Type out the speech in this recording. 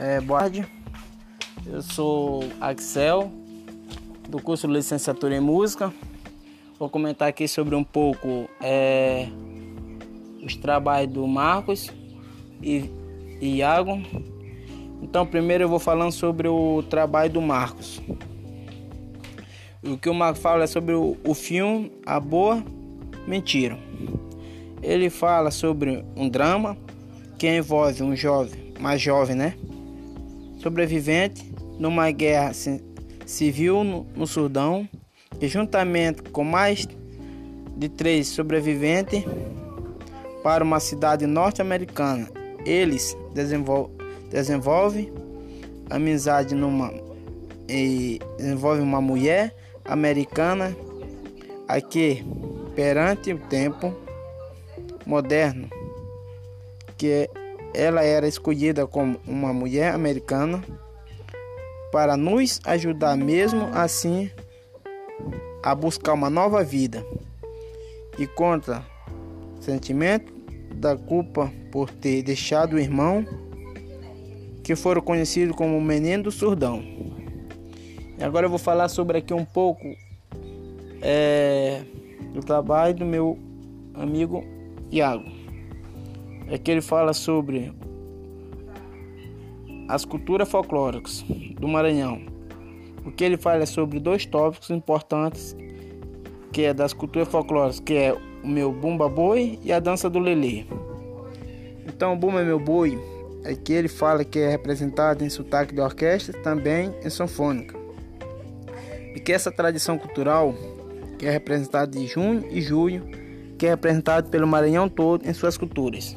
É, boa tarde, eu sou Axel, do curso de licenciatura em música. Vou comentar aqui sobre um pouco é, os trabalhos do Marcos e, Iago. Então, primeiro eu vou falando sobre o trabalho do Marcos. O que o Marcos fala é sobre o, o filme A Boa Mentira. Ele fala sobre um drama que envolve um jovem, mais jovem, né? Sobrevivente numa guerra civil no, Sudão, e juntamente com mais de três sobreviventes para uma cidade norte-americana, eles desenvolvem desenvolve amizade numa e desenvolve uma mulher americana aqui perante o tempo moderno que ela era escolhida como uma mulher americana para nos ajudar mesmo assim a buscar uma nova vida e contra o sentimento da culpa por ter deixado o irmão que foram conhecidos como menino do surdão. E agora eu vou falar sobre aqui um pouco é, do trabalho do meu amigo Iago. É que ele fala sobre as culturas folclóricas do Maranhão. O que ele fala é sobre dois tópicos importantes, que é das culturas folclóricas, que é o meu bumba boi e a dança do lelê. Então, o bumba é meu boi Aqui ele fala que é representado em sotaque de orquestra, também em sanfônica. E que essa tradição cultural, que é representada de junho e julho, que é representado pelo Maranhão todo em suas culturas.